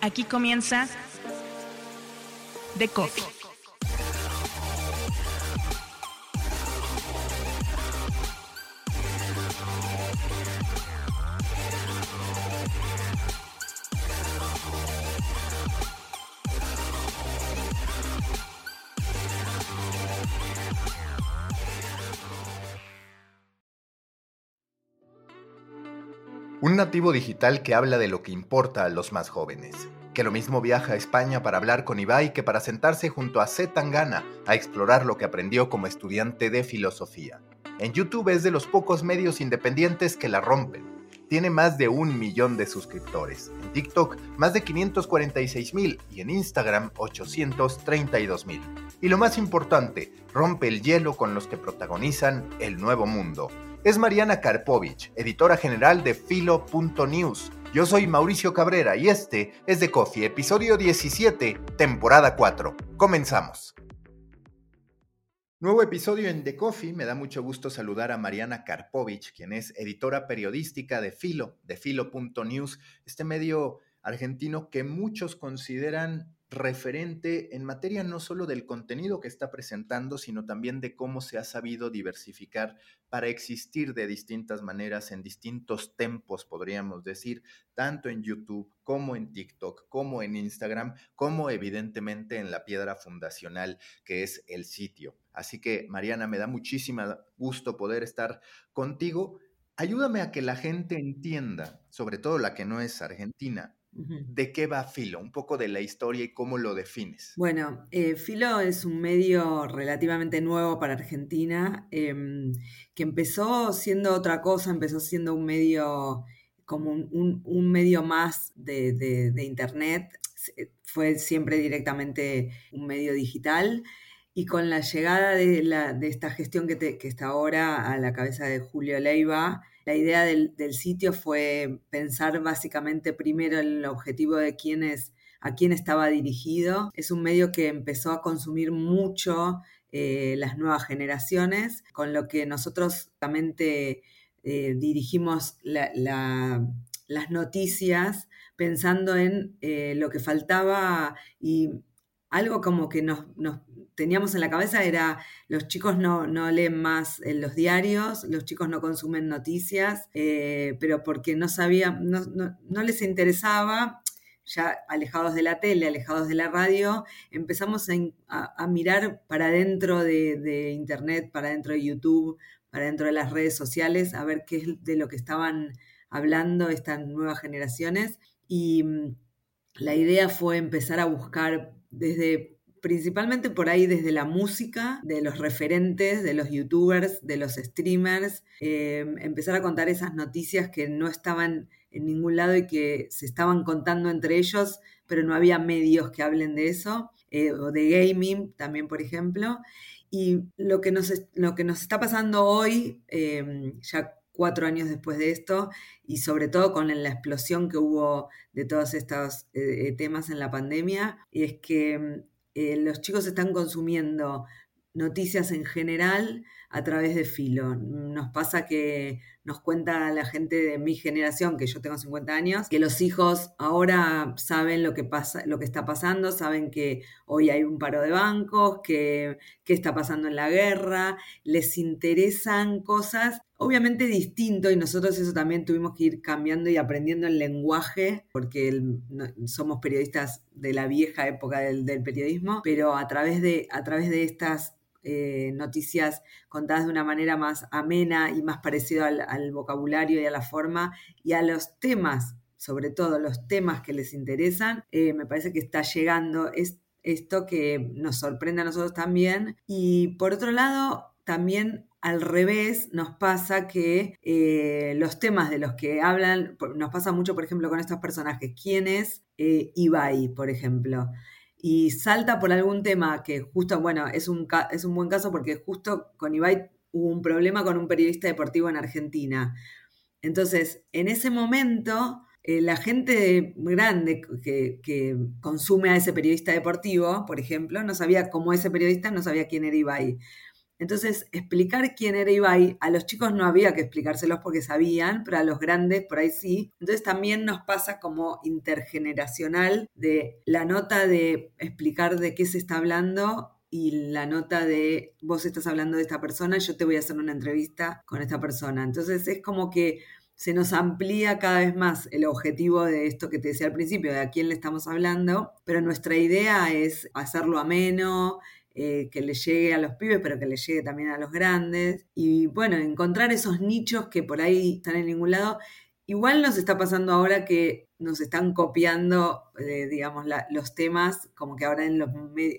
Aquí comienza The Coffee. Un nativo digital que habla de lo que importa a los más jóvenes. Que lo mismo viaja a España para hablar con Ibai que para sentarse junto a Z Tangana a explorar lo que aprendió como estudiante de filosofía. En YouTube es de los pocos medios independientes que la rompen. Tiene más de un millón de suscriptores. En TikTok más de 546 mil y en Instagram 832 mil. Y lo más importante, rompe el hielo con los que protagonizan el nuevo mundo es Mariana Karpovich, editora general de Filo.news. Yo soy Mauricio Cabrera y este es The Coffee, episodio 17, temporada 4. Comenzamos. Nuevo episodio en The Coffee. Me da mucho gusto saludar a Mariana Karpovich, quien es editora periodística de Filo, de Filo.news, este medio argentino que muchos consideran referente en materia no solo del contenido que está presentando, sino también de cómo se ha sabido diversificar para existir de distintas maneras en distintos tempos, podríamos decir, tanto en YouTube como en TikTok, como en Instagram, como evidentemente en la piedra fundacional que es el sitio. Así que, Mariana, me da muchísimo gusto poder estar contigo. Ayúdame a que la gente entienda, sobre todo la que no es argentina, ¿De qué va Filo? Un poco de la historia y cómo lo defines. Bueno, eh, Filo es un medio relativamente nuevo para Argentina, em, que empezó siendo otra cosa, empezó siendo un medio como un, medio más de, Internet, fue siempre directamente un medio digital. Y con la llegada de, esta gestión que, que, está ahora a la cabeza de Julio Leiva, la idea del, sitio fue pensar básicamente primero el objetivo de quiénes, a quién estaba dirigido. Es un medio que empezó a consumir mucho eh, las nuevas generaciones, con lo que nosotros realmente eh, dirigimos las noticias pensando en eh, lo que faltaba y algo como que nos, teníamos en la cabeza era los chicos no, leen más en los diarios, los chicos no consumen noticias, eh, pero porque no sabían, no, les interesaba, ya alejados de la tele, alejados de la radio, empezamos a, mirar para dentro de, Internet, para dentro de YouTube, para dentro de las redes sociales, a ver qué es de lo que estaban hablando estas nuevas generaciones. Y mm, la idea fue empezar a buscar desde principalmente por ahí desde la música, de los referentes, de los youtubers, de los streamers, em, empezar a contar esas noticias que no estaban en ningún lado y que se estaban contando entre ellos, pero no había medios que hablen de eso, eh, o de gaming también, por ejemplo. Y lo que nos, lo que nos está pasando hoy, em, ya cuatro años después de esto y sobre todo con la explosión que hubo de todos estos eh, temas en la pandemia, es que mm, eh, los chicos están consumiendo noticias en general a través de Filo. Nos pasa que nos cuenta la gente de mi generación, que yo tengo 50 años, que los hijos ahora saben lo que pasa, lo que está pasando, saben que hoy hay un paro de bancos, que qué está pasando en la guerra, les interesan cosas obviamente distinto y nosotros eso también tuvimos que ir cambiando y aprendiendo el lenguaje porque somos periodistas de la vieja época del, periodismo, pero a través de, a través de estas eh, noticias contadas de una manera más amena y más parecido al, vocabulario y a la forma y a los temas, sobre todo los temas que les interesan, eh, me parece que está llegando es, esto que nos sorprende a nosotros también. Y por otro lado, también al revés nos pasa que eh, los temas de los que hablan, nos pasa mucho, por ejemplo, con estos personajes. ¿Quién es Ibai, por ejemplo? y salta por algún tema que justo, bueno, es un, es un buen caso porque justo con Ibai hubo un problema con un periodista deportivo en Argentina. Entonces, en ese momento, eh, la gente grande que, que, consume a ese periodista deportivo, por ejemplo, no sabía cómo ese periodista no sabía quién era Ibai. Entonces, explicar quién era Ibai, a los chicos no había que explicárselos porque sabían, pero a los grandes por ahí sí. Entonces también nos pasa como intergeneracional de la nota de explicar de qué se está hablando y la nota de vos estás hablando de esta persona, yo te voy a hacer una entrevista con esta persona. Entonces es como que se nos amplía cada vez más el objetivo de esto que te decía al principio, de a quién le estamos hablando, pero nuestra idea es hacerlo ameno, eh, que le llegue a los pibes, pero que le llegue también a los grandes. Y bueno, encontrar esos nichos que por ahí están en ningún lado. Igual nos está pasando ahora que nos están copiando, eh, digamos, los temas, como que ahora en los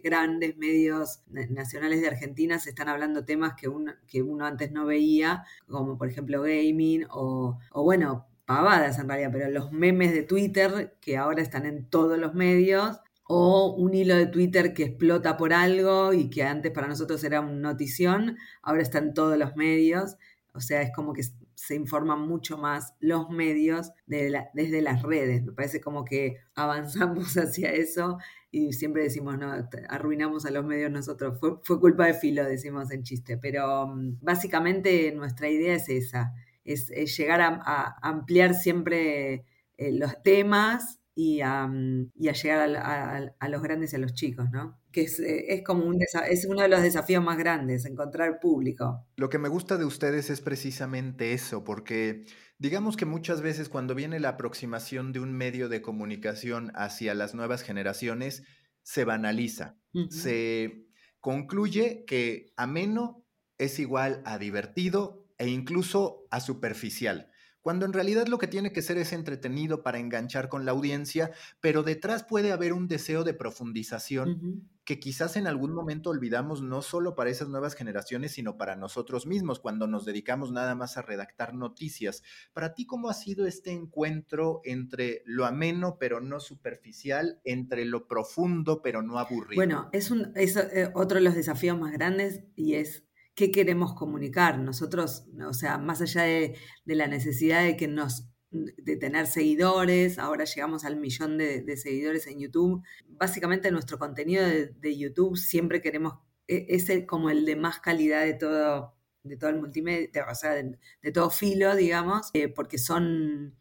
grandes medios nacionales de Argentina se están hablando temas que uno, que uno antes no veía, como por ejemplo gaming o, o bueno, pavadas en realidad, pero los memes de Twitter que ahora están en todos los medios o un hilo de Twitter que explota por algo y que antes para nosotros era una notición, ahora está en todos los medios. O sea, es como que se informan mucho más los medios desde las redes. Me parece como que avanzamos hacia eso y siempre decimos, no, arruinamos a los medios nosotros. Fue, fue culpa de Filo, decimos en chiste. Pero mm, básicamente nuestra idea es esa, es, llegar a, ampliar siempre eh, los temas y a, llegar a, los grandes y a los chicos, ¿no? Que es, eh, como un es uno de los desafíos más grandes, encontrar público. Lo que me gusta de ustedes es precisamente eso, porque digamos que muchas veces cuando viene la aproximación de un medio de comunicación hacia las nuevas generaciones, se banaliza, se concluye que ameno es igual a divertido e incluso a superficial cuando en realidad lo que tiene que ser es entretenido para enganchar con la audiencia, pero detrás puede haber un deseo de profundización que quizás en algún momento olvidamos no solo para esas nuevas generaciones, sino para nosotros mismos, cuando nos dedicamos nada más a redactar noticias. Para ti, ¿cómo ha sido este encuentro entre lo ameno pero no superficial, entre lo profundo pero no aburrido? Bueno, es, un, es eh, otro de los desafíos más grandes y es qué queremos comunicar. Nosotros, o sea, más allá de, la necesidad de que nos de tener seguidores, ahora llegamos al millón de, seguidores en YouTube. Básicamente nuestro contenido de, YouTube siempre queremos, e, es como el de más calidad de todo, de todo el multimedia, o sea, de, todo filo, digamos, eh, porque son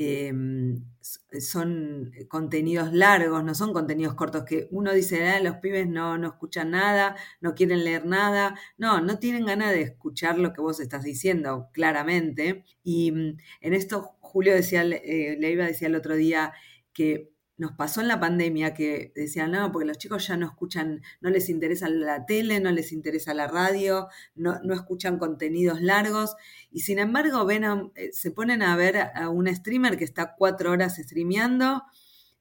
Em, son contenidos largos, no son contenidos cortos que uno dice, ah, los pibes no, no escuchan nada, no quieren leer nada. No, no tienen ganas de escuchar lo que vos estás diciendo, claramente. Y mm, en esto, Julio decía, eh, le iba a decir el otro día que nos pasó en la pandemia que decían, no, porque los chicos ya no escuchan, no les interesa la tele, no les interesa la radio, no, no escuchan contenidos largos, y sin embargo ven eh, se ponen a ver a un streamer que está cuatro horas streameando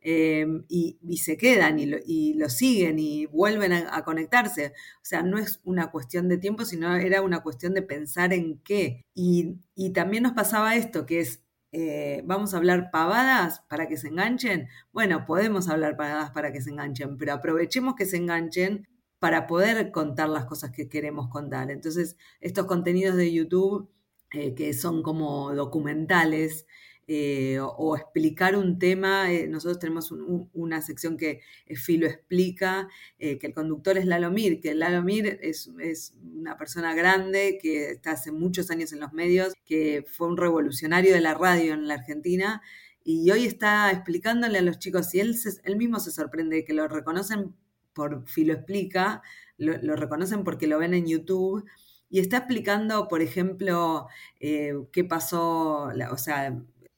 em, y, se quedan y lo, y lo, siguen y vuelven a, conectarse. O sea, no es una cuestión de tiempo, sino era una cuestión de pensar en qué. Y, y también nos pasaba esto, que es eh, vamos a hablar pavadas para que se enganchen. Bueno, podemos hablar pavadas para que se enganchen, pero aprovechemos que se enganchen para poder contar las cosas que queremos contar. Entonces, estos contenidos de YouTube eh, que son como documentales, eh, o, explicar un tema. Eh, nosotros tenemos una sección que Filo explica, eh, que el conductor es Lalomir, que Lalomir es, es, una persona grande que está hace muchos años en los medios, que fue un revolucionario de la radio en la Argentina. Y hoy está explicándole a los chicos, y él, él mismo se sorprende que lo reconocen por Filo Explica, lo, lo reconocen porque lo ven en YouTube, y está explicando, por ejemplo, qué pasó, o sea,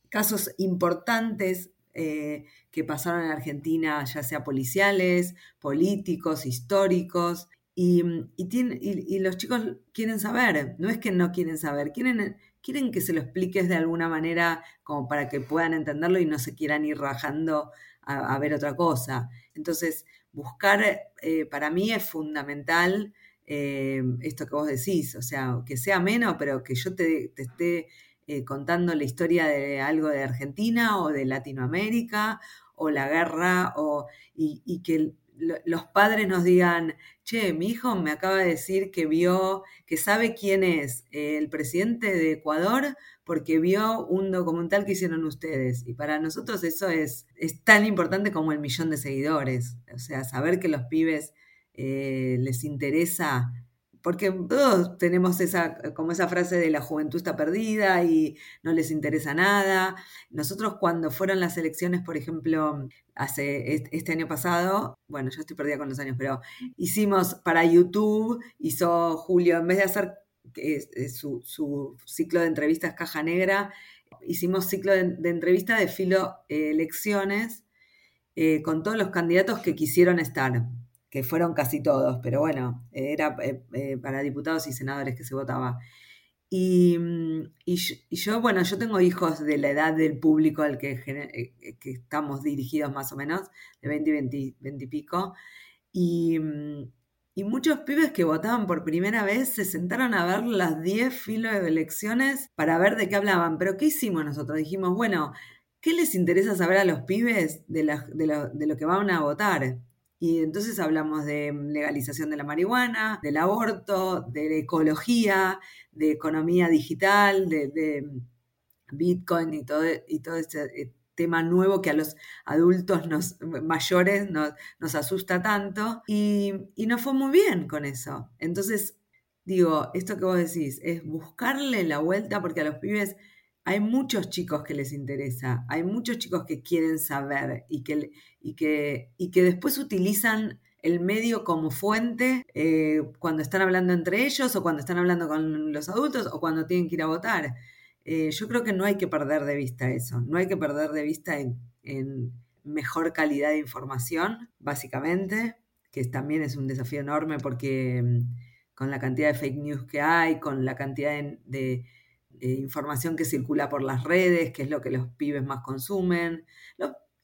casos importantes eh, que pasaron en Argentina, ya sea policiales, políticos, históricos, y, y, los chicos quieren saber, no es que no quieren saber, quieren, quieren que se lo expliques de alguna manera como para que puedan entenderlo y no se quieran ir rajando a, ver otra cosa. Entonces, buscar eh, para mí es fundamental eh, esto que vos decís, o sea, que sea menos, pero que yo te, te esté eh, contando la historia de algo de Argentina o de Latinoamérica o la guerra o, y, que los padres nos digan, che, mi hijo me acaba de decir que vio, que sabe quién es el presidente de Ecuador porque vio un documental que hicieron ustedes. Y para nosotros eso es, es tan importante como el millón de seguidores. O sea, saber que los pibes eh, les interesa porque todos tenemos esa, como esa frase de la juventud está perdida y no les interesa nada. Nosotros cuando fueron las elecciones, por ejemplo, hace este año pasado, bueno, yo estoy perdida con los años, pero hicimos para YouTube, hizo Julio, en vez de hacer su, ciclo de entrevistas Caja Negra, hicimos ciclo de, entrevistas de filo eh, elecciones eh, con todos los candidatos que quisieron estar que fueron casi todos, pero bueno, era eh, eh, para diputados y senadores que se votaba. Y, mm, y, yo, bueno, yo tengo hijos de la edad del público al que, eh, estamos dirigidos más o menos, de 20 y 20, y pico, y, mm, y, muchos pibes que votaban por primera vez se sentaron a ver las 10 filas de elecciones para ver de qué hablaban. Pero ¿qué hicimos nosotros? Dijimos, bueno, ¿qué les interesa saber a los pibes de, de, de lo que van a votar? Y entonces hablamos de legalización de la marihuana, del aborto, de ecología, de economía digital, de, Bitcoin y todo, y todo este eh, tema nuevo que a los adultos nos, mayores nos, nos asusta tanto. Y, y nos fue muy bien con eso. Entonces, digo, esto que vos decís es buscarle la vuelta porque a los pibes hay muchos chicos que les interesa, hay muchos chicos que quieren saber y que, y que, y que después utilizan el medio como fuente eh, cuando están hablando entre ellos o cuando están hablando con los adultos o cuando tienen que ir a votar. Eh, yo creo que no hay que perder de vista eso, no hay que perder de vista en, mejor calidad de información, básicamente, que también es un desafío enorme porque mm, con la cantidad de fake news que hay, con la cantidad de eh, información que circula por las redes, que es lo que los pibes más consumen.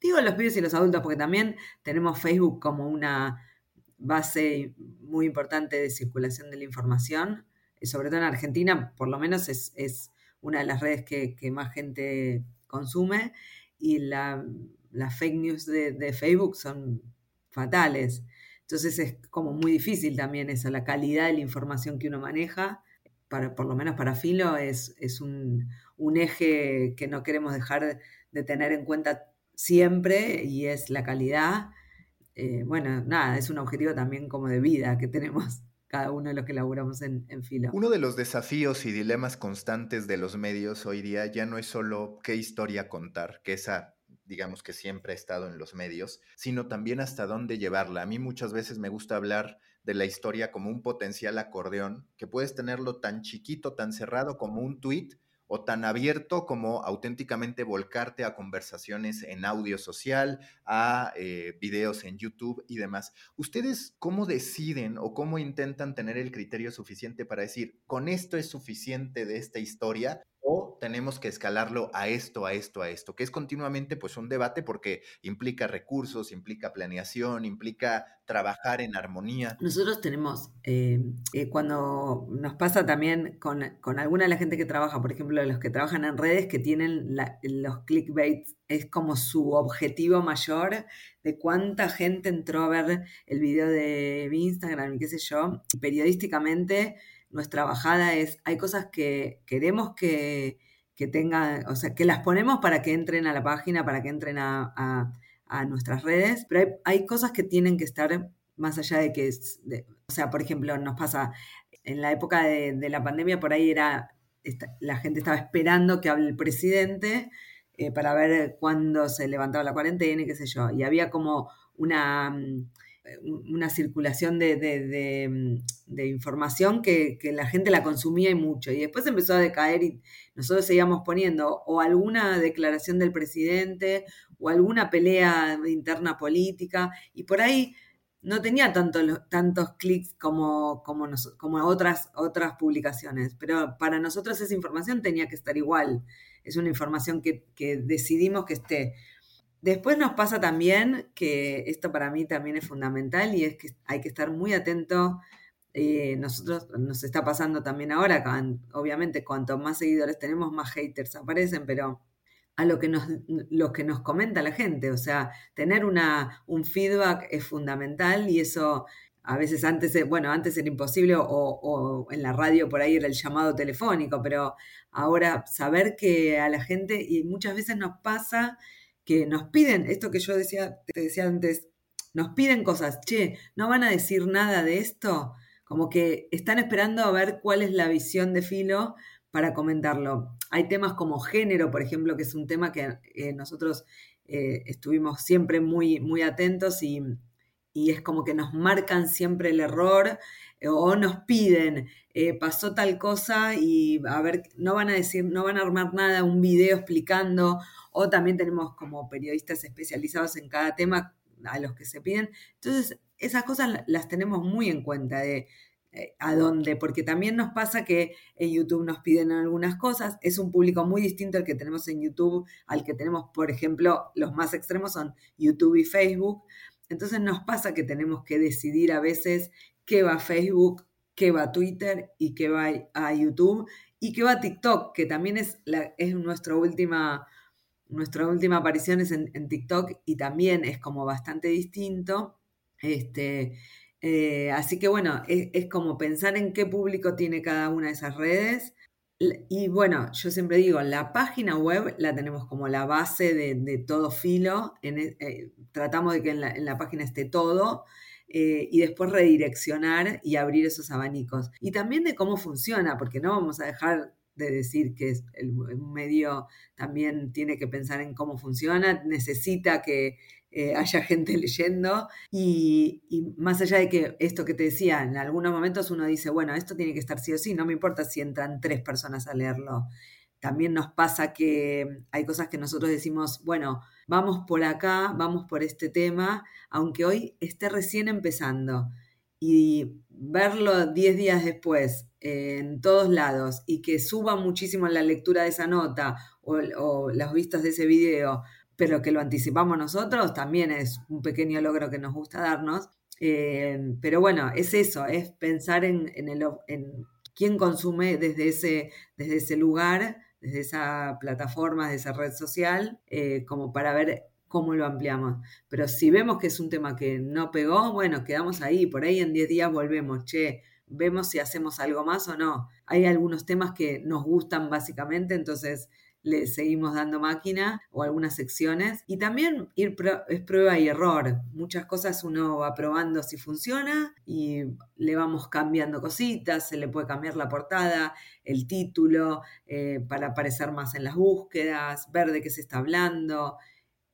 digo los pibes y los adultos porque también tenemos Facebook como una base muy importante de circulación de la información, sobre todo en Argentina, por lo menos es, una de las redes que, más gente consume y las fake news de Facebook son fatales. Entonces es como muy difícil también eso, la calidad de la información que uno maneja por lo menos para Filo, es, es un, eje que no queremos dejar de tener en cuenta siempre y es la calidad. Eh, bueno, nada, es un objetivo también como de vida que tenemos cada uno de los que laburamos en, en, Filo. Uno de los desafíos y dilemas constantes de los medios hoy día ya no es solo qué historia contar, que esa digamos que siempre ha estado en los medios, sino también hasta dónde llevarla. A mí muchas veces me gusta hablar de la historia como un potencial acordeón, que puedes tenerlo tan chiquito, tan cerrado como un tweet o tan abierto como auténticamente volcarte a conversaciones en audio social, a eh, videos en YouTube y demás. ¿Ustedes cómo deciden o cómo intentan tener el criterio suficiente para decir, con esto es suficiente de esta historia o tenemos que escalarlo a esto, a esto, a esto, que es continuamente pues un debate porque implica recursos, implica planeación, implica trabajar en armonía. Nosotros tenemos, eh, eh, cuando nos pasa también con, alguna de la gente que trabaja, por ejemplo, los que trabajan en redes que tienen los clickbaits, es como su objetivo mayor de cuánta gente entró a ver el video de Instagram y qué sé yo, periodísticamente nuestra bajada es, hay cosas que queremos que, que tengan, o sea, que las ponemos para que entren a la página, para que entren a, nuestras redes, pero hay, cosas que tienen que estar más allá de que, o sea, por ejemplo, nos pasa, en la época de, la pandemia, por ahí era, la gente estaba esperando que hable el presidente eh, para ver cuándo se levantaba la cuarentena y qué sé yo, y había como una mm, una circulación de, mm, información que, la gente la consumía y mucho. Y después empezó a decaer y nosotros seguíamos poniendo o alguna declaración del presidente o alguna pelea interna política y por ahí no tenía tanto, tantos clics como, como, otras, otras publicaciones, pero para nosotros esa información tenía que estar igual. Es una información que decidimos que esté Después nos pasa también que esto para mí también es fundamental y es que hay que estar muy atento. Eh, nosotros nos está pasando también ahora, obviamente cuanto más seguidores tenemos, más haters aparecen, pero a lo que nos, que nos comenta la gente, o sea, tener una, un feedback es fundamental y eso a veces antes, bueno, antes era imposible o, o, en la radio por ahí era el llamado telefónico, pero ahora saber que a la gente, y muchas veces nos pasa que nos piden, esto que yo decía, te decía antes, nos piden cosas, che, ¿no van a decir nada de esto? como que están esperando a ver cuál es la visión de Filo para comentarlo. Hay temas como género, por ejemplo, que es un tema que eh, nosotros eh, estuvimos siempre muy, muy atentos y, y, es como que nos marcan siempre el error eh, o nos piden, pasó tal cosa y a ver, no van a decir, no van a armar nada, un video explicando, o también tenemos como periodistas especializados en cada tema a los que se piden. Entonces, esas cosas las tenemos muy en cuenta de eh, a dónde, porque también nos pasa que en YouTube nos piden algunas cosas, es un público muy distinto al que tenemos en YouTube, al que tenemos, por ejemplo, los más extremos son YouTube y Facebook, entonces nos pasa que tenemos que decidir a veces qué va a Facebook, qué va a Twitter y qué va a YouTube y qué va a TikTok, que también es, nuestra última nuestra última aparición es en, en, TikTok y también es como bastante distinto. Este, eh, así que bueno, es, como pensar en qué público tiene cada una de esas redes. Y bueno, yo siempre digo, la página web la tenemos como la base de, todo filo. En, e, eh, tratamos de que en la, página esté todo. Eh, y después redireccionar y abrir esos abanicos. Y también de cómo funciona, porque no vamos a dejar de decir que el medio también tiene que pensar en cómo funciona, necesita que eh, haya gente leyendo y, más allá de que esto que te decía, en algunos momentos uno dice, bueno, esto tiene que estar sí o sí, no me importa si entran tres personas a leerlo. También nos pasa que hay cosas que nosotros decimos, bueno, vamos por acá, vamos por este tema, aunque hoy esté recién empezando y verlo 10 días después en todos lados y que suba muchísimo la lectura de esa nota o, o las vistas de ese video pero que lo anticipamos nosotros también es un pequeño logro que nos gusta darnos. Eh, pero bueno, es eso, es pensar en, el, en quién consume desde ese, desde ese lugar, desde esa plataforma, desde esa red social, eh, como para ver cómo lo ampliamos. Pero si vemos que es un tema que no pegó, bueno, quedamos ahí, por ahí en 10 días volvemos, che, vemos si hacemos algo más o no. Hay algunos temas que nos gustan básicamente, entonces le seguimos dando máquina o algunas secciones. Y también ir es prueba y error. Muchas cosas uno va probando si funciona y le vamos cambiando cositas, se le puede cambiar la portada, el título, eh, para aparecer más en las búsquedas, ver de qué se está hablando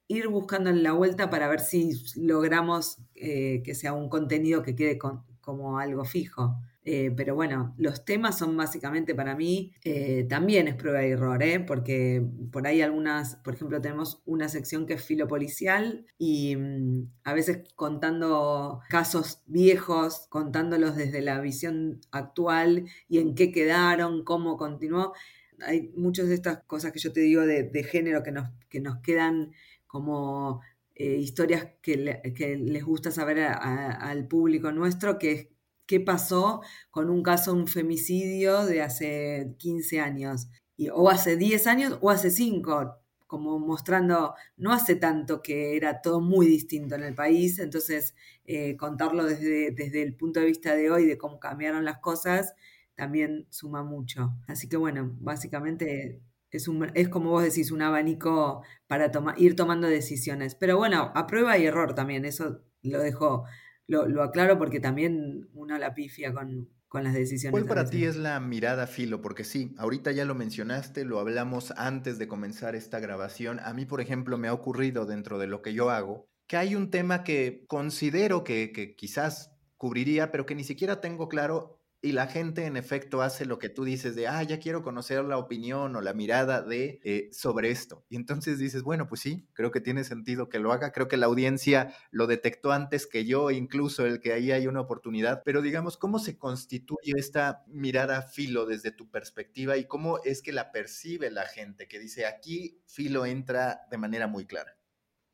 ir buscando en la vuelta para ver si logramos eh, que sea un contenido que quede como algo fijo. Eh, pero bueno, los temas son básicamente para mí, eh, también es prueba y error, ¿eh? porque por ahí algunas, por ejemplo, tenemos una sección que es filo policial y mm, a veces contando casos viejos, contándolos desde la visión actual y en qué quedaron, cómo continuó. Hay muchas de estas cosas que yo te digo de, género que nos, que nos quedan como historias que, les gusta saber al público nuestro, que es qué pasó con un caso, un femicidio de hace 15 años, y, o hace 10 años o hace 5, como mostrando, no hace tanto que era todo muy distinto en el país, entonces eh, contarlo desde, desde el punto de vista de hoy, de cómo cambiaron las cosas, también suma mucho. Así que bueno, básicamente es, un, es como vos decís, un abanico para ir tomando decisiones. Pero bueno, a prueba y error también, eso lo dejo lo, aclaro porque también uno la pifia con, las decisiones. ¿Cuál para ti es la mirada filo? Porque sí, ahorita ya lo mencionaste, lo hablamos antes de comenzar esta grabación. A mí, por ejemplo, me ha ocurrido dentro de lo que yo hago, que hay un tema que considero que, que quizás cubriría, pero que ni siquiera tengo claro y la gente en efecto hace lo que tú dices de, ah, ya quiero conocer la opinión o la mirada de eh, sobre esto. Y entonces dices, bueno, pues sí, creo que tiene sentido que lo haga. Creo que la audiencia lo detectó antes que yo, incluso el que ahí hay una oportunidad. Pero digamos, ¿cómo se constituye esta mirada filo desde tu perspectiva y cómo es que la percibe la gente que dice, aquí filo entra de manera muy clara?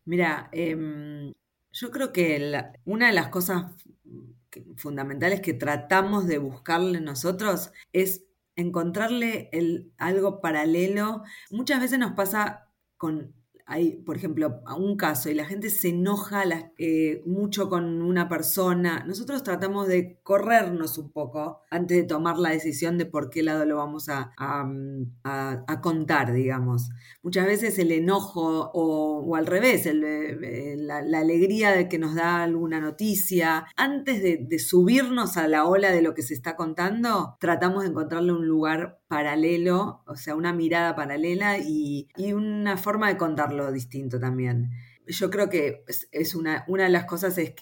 Mira, em, yo creo que una de las cosas fundamentales que tratamos de buscarle nosotros es encontrarle el, algo paralelo. Muchas veces nos pasa con hay, por ejemplo, un caso y la gente se enoja eh, mucho con una persona, nosotros tratamos de corrernos un poco antes de tomar la decisión de por qué lado lo vamos a, a, contar, digamos. Muchas veces el enojo o, al revés, eh, la, alegría de que nos da alguna noticia, antes de, de subirnos a la ola de lo que se está contando, tratamos de encontrarle un lugar paralelo, o sea, una mirada paralela y, una forma de contarlo distinto también. Yo creo que es, una, una de las cosas es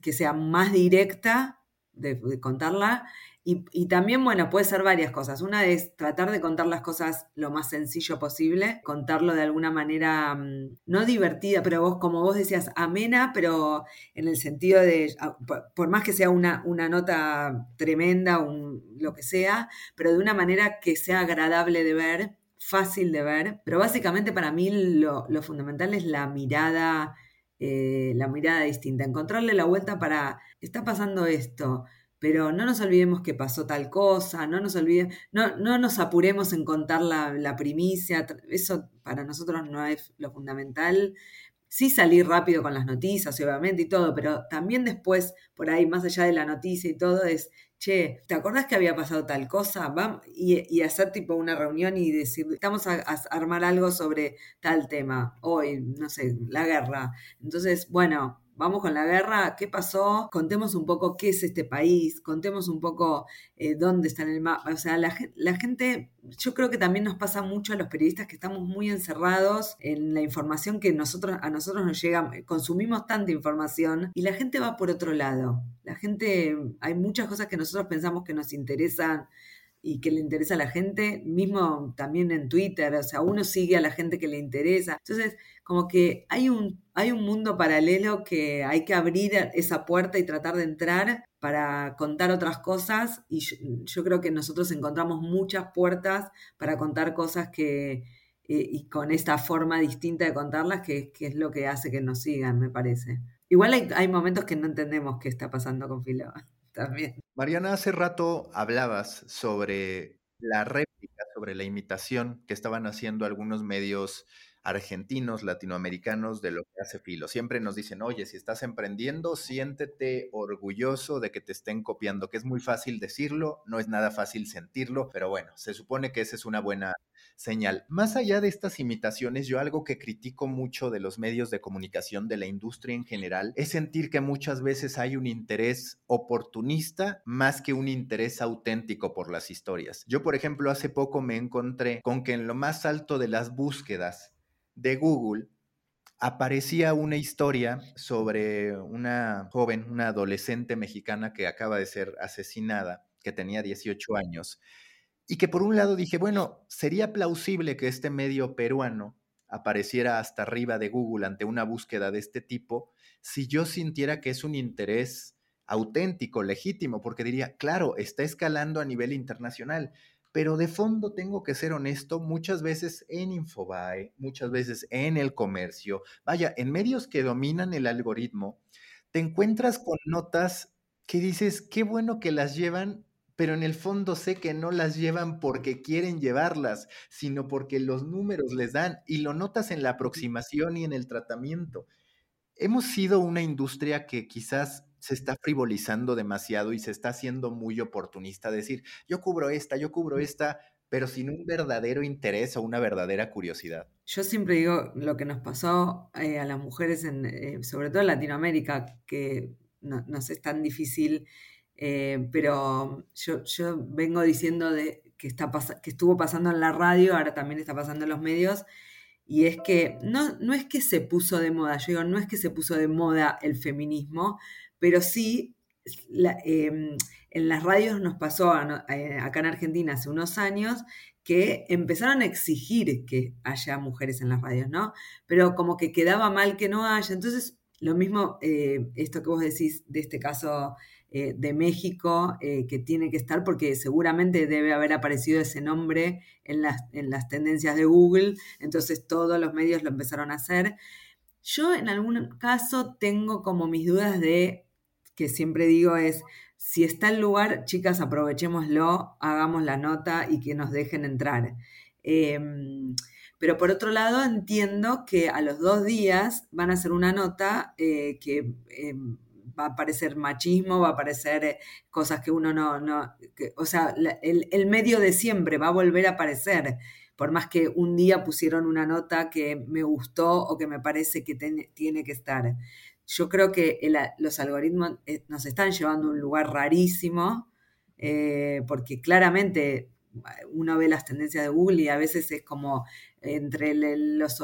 que, sea más directa de contarla y, también, bueno, puede ser varias cosas. Una es tratar de contar las cosas lo más sencillo posible, contarlo de alguna manera mm, no divertida, pero vos, como vos decías, amena, pero en el sentido de, ah, por, más que sea una, una nota tremenda, un, lo que sea, pero de una manera que sea agradable de ver, fácil de ver. Pero básicamente para mí lo, fundamental es la mirada, eh, la mirada distinta, encontrarle la vuelta para, está pasando esto pero no nos olvidemos que pasó tal cosa, no nos olvidemos, no, no nos apuremos en contar la, primicia, eso para nosotros no es lo fundamental. Sí salir rápido con las noticias, obviamente, y todo, pero también después, por ahí, más allá de la noticia y todo, es, che, ¿te acordás que había pasado tal cosa? Vamos, y, hacer tipo una reunión y decir, estamos a, a, armar algo sobre tal tema, hoy, no sé, la guerra. Entonces, bueno, vamos con la guerra, ¿qué pasó? Contemos un poco qué es este país, contemos un poco eh, dónde está en el mapa. O sea, la, gente, yo creo que también nos pasa mucho a los periodistas que estamos muy encerrados en la información que nosotros, a nosotros nos llega, consumimos tanta información y la gente va por otro lado. La gente, hay muchas cosas que nosotros pensamos que nos interesan y que le interesa a la gente, mismo también en Twitter, o sea, uno sigue a la gente que le interesa. Entonces, como que hay un, hay un mundo paralelo que hay que abrir esa puerta y tratar de entrar para contar otras cosas y yo, creo que nosotros encontramos muchas puertas para contar cosas que, eh, y con esta forma distinta de contarlas, que, que, es lo que hace que nos sigan, me parece. Igual hay, hay momentos que no entendemos qué está pasando con Filo también. Mariana, hace rato hablabas sobre la réplica, sobre la imitación que estaban haciendo algunos medios argentinos, latinoamericanos de lo que hace Filo. Siempre nos dicen, oye, si estás emprendiendo, siéntete orgulloso de que te estén copiando, que es muy fácil decirlo, no es nada fácil sentirlo, pero bueno, se supone que esa es una buena señal. Más allá de estas imitaciones, yo algo que critico mucho de los medios de comunicación, de la industria en general, es sentir que muchas veces hay un interés oportunista más que un interés auténtico por las historias. Yo, por ejemplo, hace poco me encontré con que en lo más alto de las búsquedas de Google aparecía una historia sobre una joven, una adolescente mexicana que acaba de ser asesinada, que tenía 18 años, y que por un lado dije, bueno, sería plausible que este medio peruano apareciera hasta arriba de Google ante una búsqueda de este tipo, si yo sintiera que es un interés auténtico, legítimo, porque diría, claro, está escalando a nivel internacional, pero de fondo tengo que ser honesto, muchas veces en Infobae, muchas veces en el comercio, vaya, en medios que dominan el algoritmo, te encuentras con notas que dices, qué bueno que las llevan, pero en el fondo sé que no las llevan porque quieren llevarlas, sino porque los números les dan y lo notas en la aproximación y en el tratamiento. Hemos sido una industria que quizás se está frivolizando demasiado y se está haciendo muy oportunista. Decir, yo cubro esta, yo cubro esta, pero sin un verdadero interés o una verdadera curiosidad. Yo siempre digo lo que nos pasó eh, a las mujeres, en, eh, sobre todo en Latinoamérica, que no, nos es tan difícil, eh, pero yo, yo, vengo diciendo de, que, está que estuvo pasando en la radio, ahora también está pasando en los medios, y es que no, no es que se puso de moda, yo digo, no es que se puso de moda el feminismo, pero sí em, en las radios nos pasó eh, acá en Argentina hace unos años que empezaron a exigir que haya mujeres en las radios, ¿no? Pero como que quedaba mal que no haya. Entonces, lo mismo, eh, esto que vos decís de este caso eh, de México, que tiene que estar porque seguramente debe haber aparecido ese nombre en las, en las tendencias de Google, entonces todos los medios lo empezaron a hacer. Yo en algún caso tengo como mis dudas de que siempre digo es, si está el lugar, chicas, aprovechémoslo, hagamos la nota y que nos dejen entrar. Em, pero por otro lado entiendo que a los dos días van a hacer una nota eh, que em, va a aparecer machismo, va a aparecer eh, cosas que uno no, no o sea, el, medio de siempre va a volver a aparecer, por más que un día pusieron una nota que me gustó o que me parece que tiene que estar. Yo creo que los algoritmos eh, nos están llevando a un lugar rarísimo, eh, porque claramente uno ve las tendencias de Google y a veces es como entre el, los,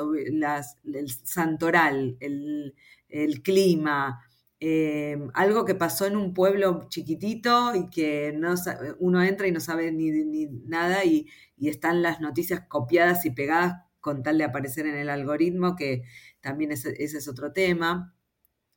el santoral, el, el clima, Em, algo que pasó en un pueblo chiquitito y que no, uno entra y no sabe ni, nada y, están las noticias copiadas y pegadas con tal de aparecer en el algoritmo, que también ese, es otro tema.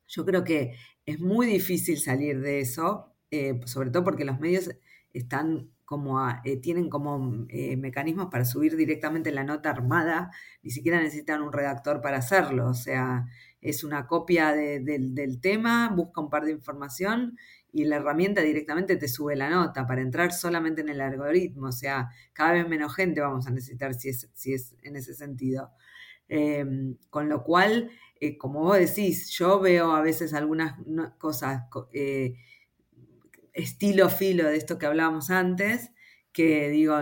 Yo creo que es muy difícil salir de eso, eh, sobre todo porque los medios están como eh, tienen como eh, mecanismos para subir directamente la nota armada, ni siquiera necesitan un redactor para hacerlo, o sea, es una copia del tema, busca un par de información y la herramienta directamente te sube la nota para entrar solamente en el algoritmo. O sea, cada vez menos gente vamos a necesitar si es, si es en ese sentido. Em, con lo cual, eh, como vos decís, yo veo a veces algunas cosas eh, estilo filo de esto que hablábamos antes, que digo,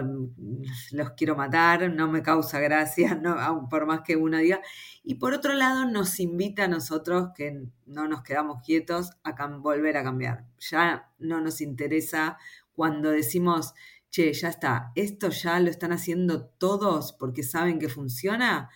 los quiero matar, no me causa gracia, no, por más que uno diga. Y por otro lado, nos invita a nosotros, que no nos quedamos quietos, a volver a cambiar. Ya no nos interesa cuando decimos, che, ya está, esto ya lo están haciendo todos porque saben que funciona,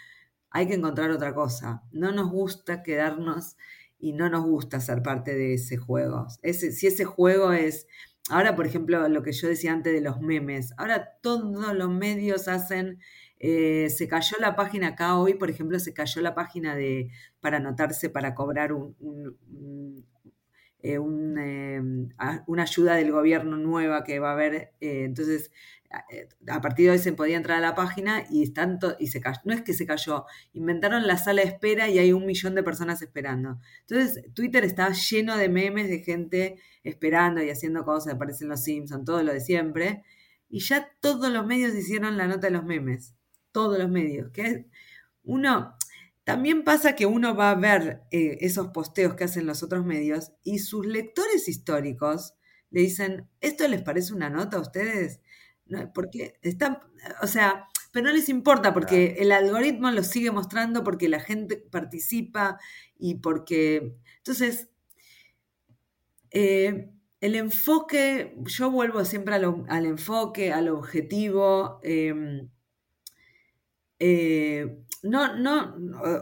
hay que encontrar otra cosa. No nos gusta quedarnos y no nos gusta ser parte de ese juego. Ese, si ese juego es Ahora, por ejemplo, lo que yo decía antes de los memes, ahora todos los medios hacen, eh, se cayó la página acá hoy, por ejemplo, se cayó la página de para anotarse para cobrar un, eh, em, una ayuda del gobierno nueva que va a haber. Eh, entonces, eh, a partir de hoy se podía entrar a la página y, tanto, y se cayó. No es que se cayó, inventaron la sala de espera y hay un millón de personas esperando. Entonces, Twitter está lleno de memes de gente esperando y haciendo cosas, aparecen los Simpsons, todo lo de siempre. Y ya todos los medios hicieron la nota de los memes. Todos los medios. Que uno. También pasa que uno va a ver eh, esos posteos que hacen los otros medios y sus lectores históricos le dicen, ¿esto les parece una nota a ustedes? Porque están, o sea, pero no les importa porque el algoritmo lo sigue mostrando porque la gente participa y porque... Entonces, eh, el enfoque, yo vuelvo siempre al enfoque, al objetivo. Em, eh, no, no,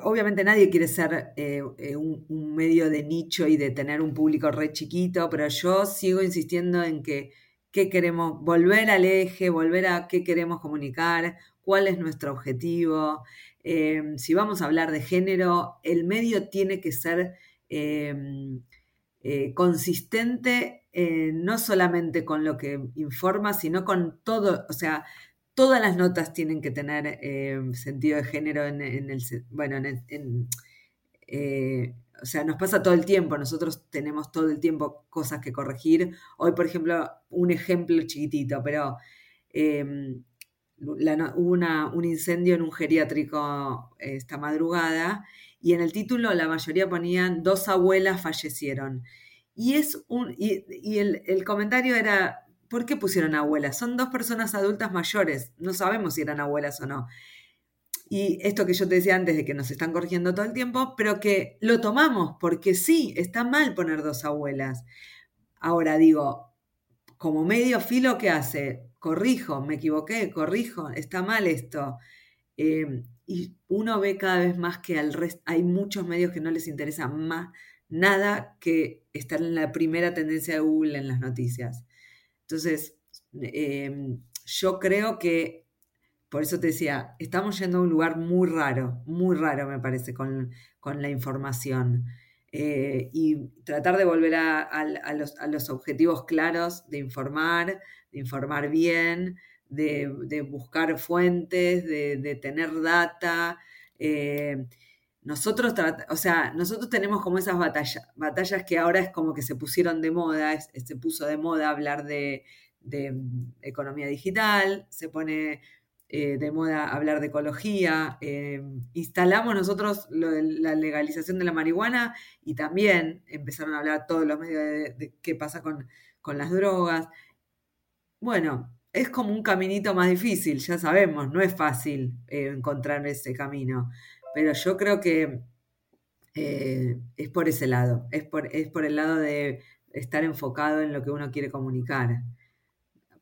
obviamente nadie quiere ser eh, un, un, medio de nicho y de tener un público re chiquito, pero yo sigo insistiendo en que qué queremos, volver al eje, volver a qué queremos comunicar, cuál es nuestro objetivo. Em, si vamos a hablar de género, el medio tiene que ser em, eh, consistente eh, no solamente con lo que informa, sino con todo, o sea, todas las notas tienen que tener em, sentido de género en, el, bueno, en, eh, o sea, nos pasa todo el tiempo, nosotros tenemos todo el tiempo cosas que corregir. Hoy, por ejemplo, un ejemplo chiquitito, pero em, hubo un incendio en un geriátrico esta madrugada y en el título la mayoría ponían dos abuelas fallecieron. Y, es un, y, el, el comentario era, ¿por qué pusieron abuelas? Son dos personas adultas mayores, no sabemos si eran abuelas o no y esto que yo te decía antes de que nos están corrigiendo todo el tiempo, pero que lo tomamos, porque sí, está mal poner dos abuelas. Ahora digo, como medio filo, ¿qué hace? Corrijo, me equivoqué, corrijo, está mal esto. Em, y uno ve cada vez más que al resto, hay muchos medios que no les interesa más nada que estar en la primera tendencia de Google en las noticias. Entonces, em, yo creo que por eso te decía, estamos yendo a un lugar muy raro, muy raro me parece con, la información. Eh, y tratar de volver a, los, objetivos claros de informar, de informar bien, de, buscar fuentes, de, tener data. Eh, nosotros, o sea, nosotros tenemos como esas batallas, batallas que ahora es como que se pusieron de moda, se puso de moda hablar de, de economía digital, se pone eh, de moda hablar de ecología. Eh, instalamos nosotros la legalización de la marihuana y también empezaron a hablar todos los medios de, qué pasa con, las drogas. Bueno, es como un caminito más difícil, ya sabemos, no es fácil eh, encontrar ese camino, pero yo creo que es por ese lado, es por, es por el lado de estar enfocado en lo que uno quiere comunicar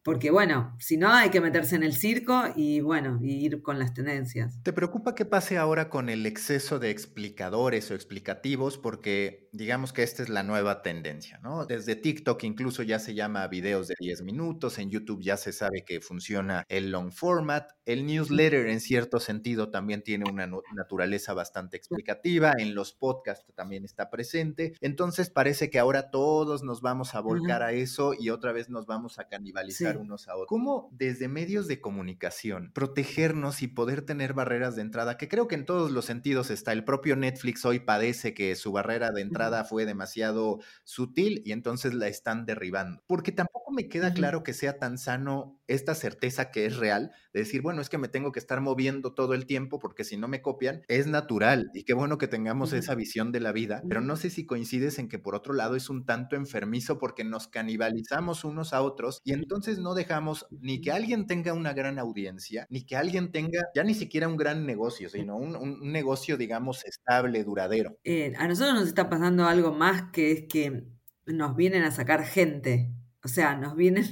porque bueno, si no hay que meterse en el circo y bueno, ir con las tendencias. ¿Te preocupa qué pase ahora con el exceso de explicadores o explicativos? Porque digamos que esta es la nueva tendencia, ¿no? Desde TikTok incluso ya se llama videos de 10 minutos, en YouTube ya se sabe que funciona el long format, el newsletter en cierto sentido también tiene una naturaleza bastante explicativa, en los podcasts también está presente, entonces parece que ahora todos nos vamos a volcar a eso y otra vez nos vamos a canibalizar unos a otros. ¿Cómo desde medios de comunicación protegernos y poder tener barreras de entrada? Que creo que en todos los sentidos está. El propio Netflix hoy padece que su barrera de entrada fue demasiado sutil y entonces la están derribando. Porque tampoco me queda claro que sea tan sano esta certeza que es real, de decir, bueno, es que me tengo que estar moviendo todo el tiempo porque si no me copian, es natural y qué bueno que tengamos esa visión de la vida, pero no sé si coincides en que por otro lado es un tanto enfermizo porque nos canibalizamos unos a otros y entonces no dejamos ni que alguien tenga una gran audiencia, ni que alguien tenga ya ni siquiera un gran negocio, sino un, negocio, digamos, estable, duradero. Eh, a nosotros nos está pasando algo más que es que nos vienen a sacar gente, o sea, nos vienen,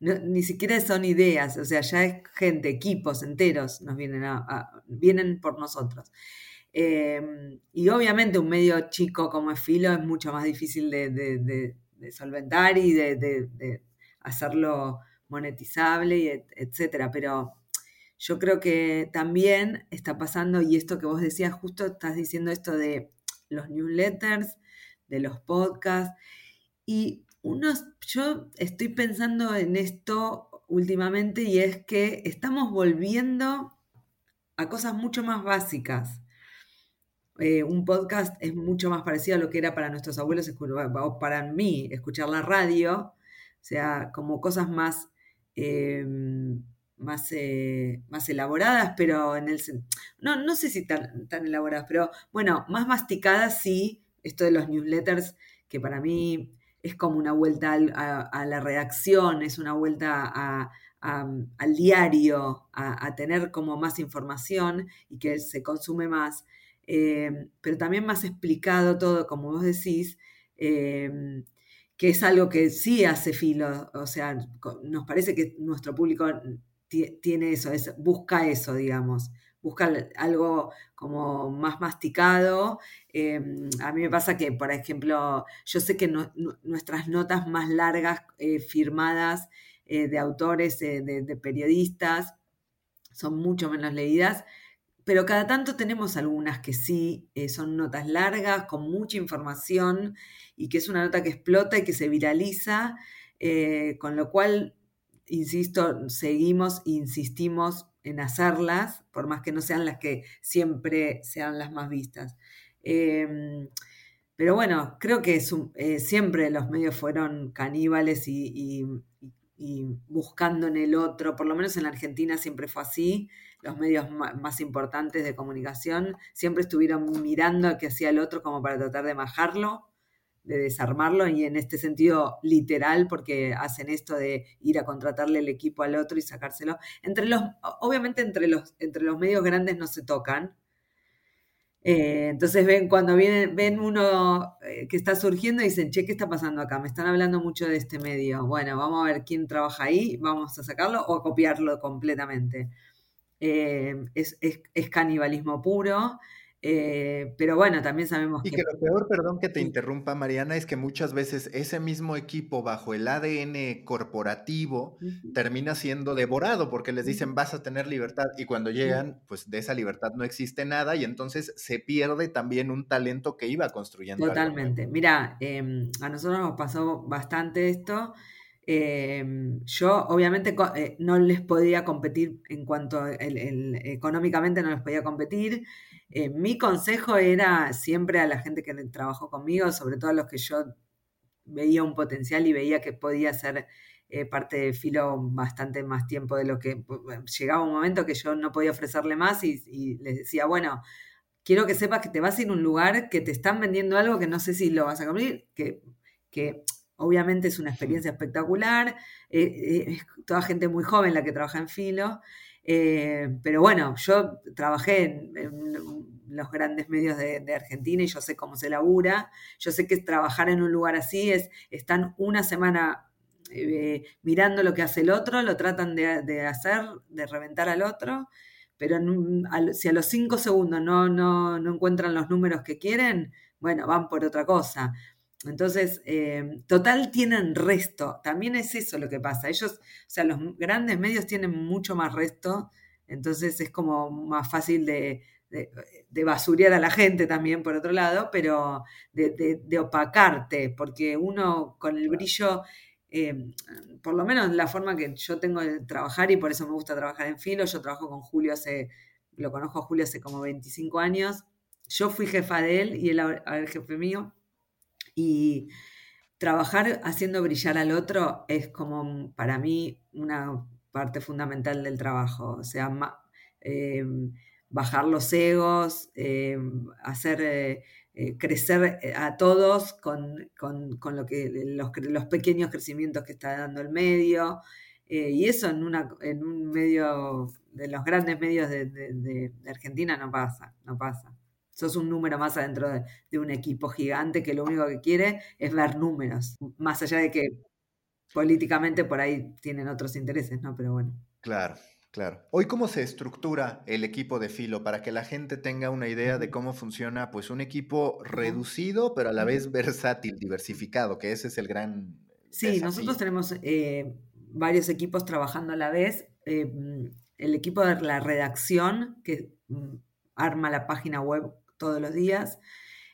ni siquiera son ideas, o sea, ya es gente, equipos enteros nos vienen, a, vienen por nosotros. Em, y obviamente un medio chico como es Filo es mucho más difícil de, solventar y de, hacerlo monetizable, y etcétera. Pero yo creo que también está pasando, y esto que vos decías, justo estás diciendo esto de los newsletters, de los podcasts, y unos, yo estoy pensando en esto últimamente y es que estamos volviendo a cosas mucho más básicas. Eh, un podcast es mucho más parecido a lo que era para nuestros abuelos o para mí escuchar la radio, o sea, como cosas más, em, más, eh, más elaboradas, pero en el no, no sé si tan, elaboradas, pero bueno, más masticadas sí, esto de los newsletters, que para mí es como una vuelta a, la redacción, es una vuelta al diario, a, tener como más información y que se consume más, eh, pero también más explicado todo, como vos decís, eh, que es algo que sí hace filo, o sea, nos parece que nuestro público tiene eso, busca eso, digamos busca algo como más masticado. Em, a mí me pasa que, por ejemplo, yo sé que nuestras notas más largas eh, firmadas eh, de autores, eh, de, periodistas, son mucho menos leídas, pero cada tanto tenemos algunas que sí son notas largas, con mucha información y que es una nota que explota y que se viraliza, con lo cual, insisto, seguimos, insistimos en hacerlas, por más que no sean las que siempre sean las más vistas. Em, pero bueno, creo que eh, siempre los medios fueron caníbales y, buscando en el otro, por lo menos en la Argentina siempre fue así, los medios más importantes de comunicación siempre estuvieron mirando a qué hacía el otro como para tratar de majarlo de desarmarlo y en este sentido literal porque hacen esto de ir a contratarle el equipo al otro y sacárselo. Entre los, obviamente entre los, entre los medios grandes no se tocan. Eh, entonces ven, cuando vienen, ven uno eh, que está surgiendo y dicen, che, ¿qué está pasando acá? Me están hablando mucho de este medio. Bueno, vamos a ver quién trabaja ahí, vamos a sacarlo o a copiarlo completamente. Eh, es, es canibalismo puro. Eh, pero bueno, también sabemos y que... lo peor, perdón que te interrumpa, Mariana, es que muchas veces ese mismo equipo bajo el ADN corporativo termina siendo devorado porque les dicen vas a tener libertad y cuando llegan, pues de esa libertad no existe nada y entonces se pierde también un talento que iba construyendo. Totalmente. Mira, em, a nosotros nos pasó bastante esto. Em, yo obviamente eh, no les podía competir en cuanto económicamente no les podía competir. Eh, mi consejo era siempre a la gente que trabajó conmigo, sobre todo a los que yo veía un potencial y veía que podía ser eh, parte de filo bastante más tiempo de lo que llegaba un momento que yo no podía ofrecerle más y, les decía, bueno, quiero que sepas que te vas a ir a un lugar que te están vendiendo algo que no sé si lo vas a cumplir, que, que obviamente es una experiencia espectacular, eh, es toda gente muy joven la que trabaja en filo, pero bueno, yo trabajé en los grandes medios de, Argentina y yo sé cómo se labura. Yo sé que trabajar en un lugar así es, están una semana eh, mirando lo que hace el otro, lo tratan de, hacer, de reventar al otro, pero si a los cinco segundos no, no, encuentran los números que quieren, bueno, van por otra cosa. Entonces, eh, total tienen resto. También es eso lo que pasa. Ellos, o sea, los grandes medios tienen mucho más resto, entonces es como más fácil de, de, basurear a la gente también, por otro lado, pero de, opacarte, porque uno con el brillo, eh, por lo menos la forma que yo tengo de trabajar, y por eso me gusta trabajar en filo, yo trabajo con Julio hace, lo conozco a Julio hace como 25 años, yo fui jefa de él y él ahora jefe mío, y trabajar haciendo brillar al otro es como para mí una parte fundamental del trabajo, o sea, eh, bajar los egos, eh, hacer eh, crecer a todos con, lo que, los, pequeños crecimientos que está dando el medio. y eso en, una, en un medio de los grandes medios de, Argentina no pasa, no pasa. Sos un número más adentro de, un equipo gigante que lo único que quiere es ver números, más allá de que políticamente por ahí tienen otros intereses, ¿no? Pero bueno. Claro. Claro. Hoy, ¿cómo se estructura el equipo de filo para que la gente tenga una idea de cómo funciona pues un equipo reducido, pero a la vez versátil, diversificado, que ese es el gran... Sí, nosotros tenemos eh, varios equipos trabajando a la vez. Eh, el equipo de la redacción, que mm, arma la página web todos los días,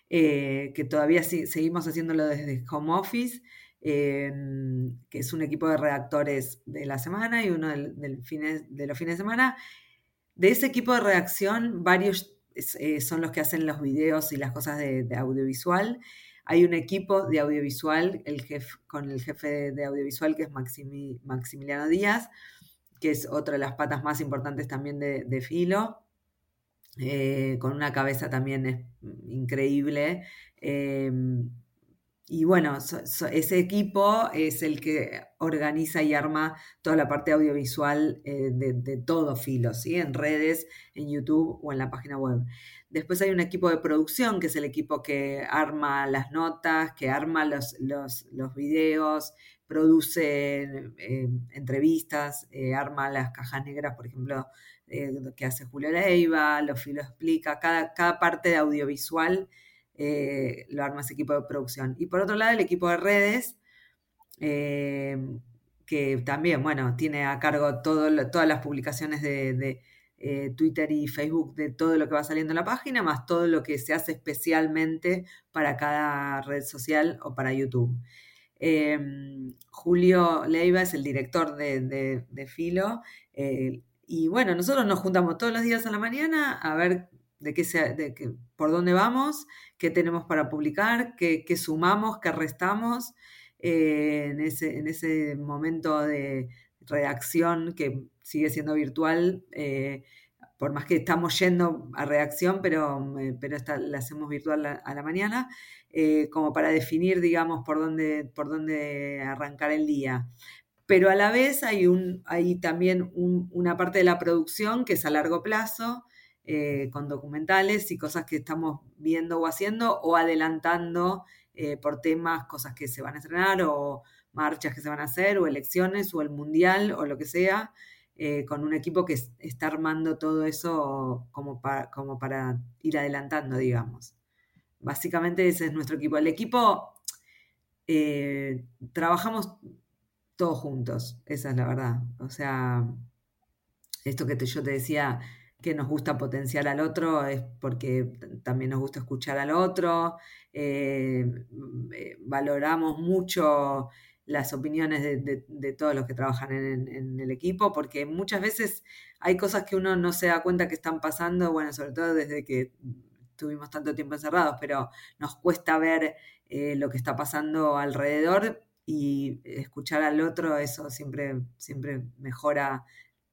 eh, que todavía seguimos haciéndolo desde home office. Em, que es un equipo de redactores de la semana y uno del, de los fines de semana. De ese equipo de redacción, varios eh, son los que hacen los videos y las cosas de, audiovisual. Hay un equipo de audiovisual el con el jefe de, audiovisual que es Maximiliano Díaz, que es otra de las patas más importantes también de, Filo, eh, con una cabeza también increíble. Em, y bueno, ese equipo es el que organiza y arma toda la parte audiovisual eh, de, todo filo, ¿sí? En redes, en YouTube o en la página web. Después hay un equipo de producción, que es el equipo que arma las notas, que arma los, los, videos, produce eh, entrevistas, arma las cajas negras, por ejemplo, que hace Julio Leiva, los filo explica, cada, cada parte de audiovisual eh, lo arma ese equipo de producción. Y por otro lado, el equipo de redes, eh, que también, bueno, tiene a cargo todas las publicaciones de, eh, Twitter y Facebook de todo lo que va saliendo en la página, más todo lo que se hace especialmente para cada red social o para YouTube. Julio Leiva es el director de, Filo. Y bueno, nosotros nos juntamos todos los días a la mañana a ver de qué sea, de qué, por dónde vamos, qué tenemos para publicar, qué, sumamos, qué restamos eh, en, ese, en, ese, momento de redacción que sigue siendo virtual. Eh, por más que estamos yendo a redacción, pero, eh, pero esta la hacemos virtual a, la mañana, como para definir, digamos, por dónde, por dónde arrancar el día pero a la vez hay, un, hay también una parte de la producción que es a largo plazo, eh, con documentales y cosas que estamos viendo o haciendo o adelantando eh, por temas, cosas que se van a estrenar o marchas que se van a hacer o elecciones o el mundial o lo que sea, eh, con un equipo que está armando todo eso como como para ir adelantando, digamos. Básicamente ese es nuestro equipo. El equipo trabajamos todos juntos, esa es la verdad. O sea, esto que yo te decía, que nos gusta potenciar al otro es porque también nos gusta escuchar al otro, eh, mm, eh, valoramos mucho las opiniones de, todos los que trabajan en, el equipo, porque muchas veces hay cosas que uno no se da cuenta que están pasando, bueno, sobre todo desde que tuvimos tanto tiempo encerrados, pero nos cuesta ver eh, lo que está pasando alrededor y escuchar al otro, eso siempre, siempre mejora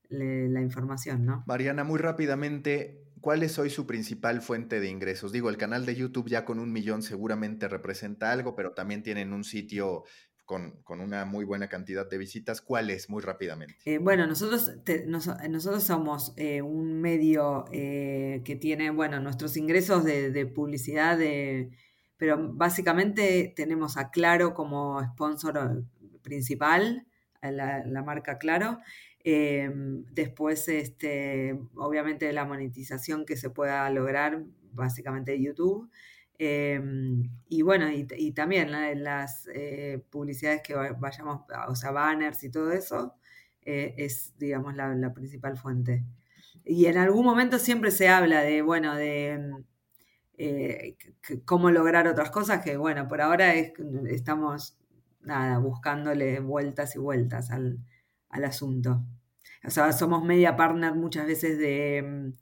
la información, ¿no? Mariana, muy rápidamente, ¿cuál es hoy su principal fuente de ingresos? Digo, el canal de YouTube ya con un millón seguramente representa algo, pero también tienen un sitio con, una muy buena cantidad de visitas. ¿Cuál es, muy rápidamente? Eh, bueno, nosotros, nosotros somos eh, un medio eh, que tiene, bueno, nuestros ingresos de, publicidad, de, pero básicamente tenemos a Claro como sponsor principal, la, la marca Claro. después, este, obviamente, la monetización que se pueda lograr, básicamente YouTube. Em, y bueno, y, también las eh, publicidades que vayamos, o sea, banners y todo eso, eh, es, digamos, la, principal fuente. Y en algún momento siempre se habla de, bueno, de eh, cómo lograr otras cosas, que bueno, por ahora estamos, nada, buscándole vueltas y vueltas al, al asunto. O sea, somos media partner muchas veces de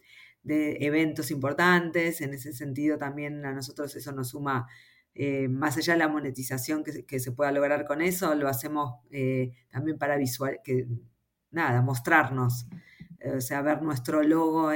de eventos importantes. En ese sentido también a nosotros eso nos suma, eh, más allá de la monetización que, se pueda lograr con eso, lo hacemos eh, también para visual, que, nada, mostrarnos, o sea, ver nuestro logo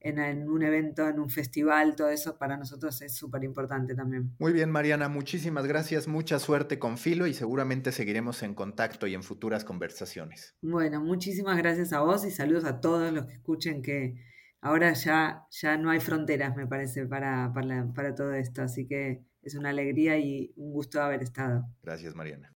en, en, un evento, en un festival, todo eso para nosotros es súper importante también. Muy bien, Mariana, muchísimas gracias, mucha suerte con Filo y seguramente seguiremos en contacto y en futuras conversaciones. Bueno, muchísimas gracias a vos y saludos a todos los que escuchen que ahora ya, ya no hay fronteras, me parece, para, para, para todo esto. Así que es una alegría y un gusto haber estado. Gracias, Mariana.